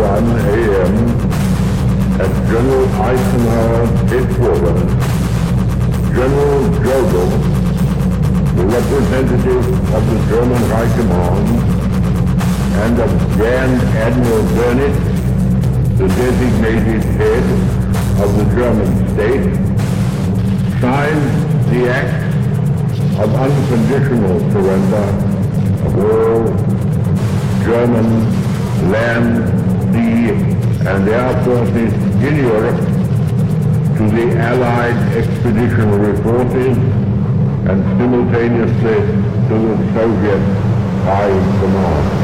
a.m. at General Eisenhower headquarters, General Jodl, the representative of the German High Command, and of Grand Admiral Dönitz, the designated head of the German state, signed the act of unconditional surrender of all German land, sea, and forces in Europe to the Allied expeditionary forces and simultaneously to the Soviet High Command.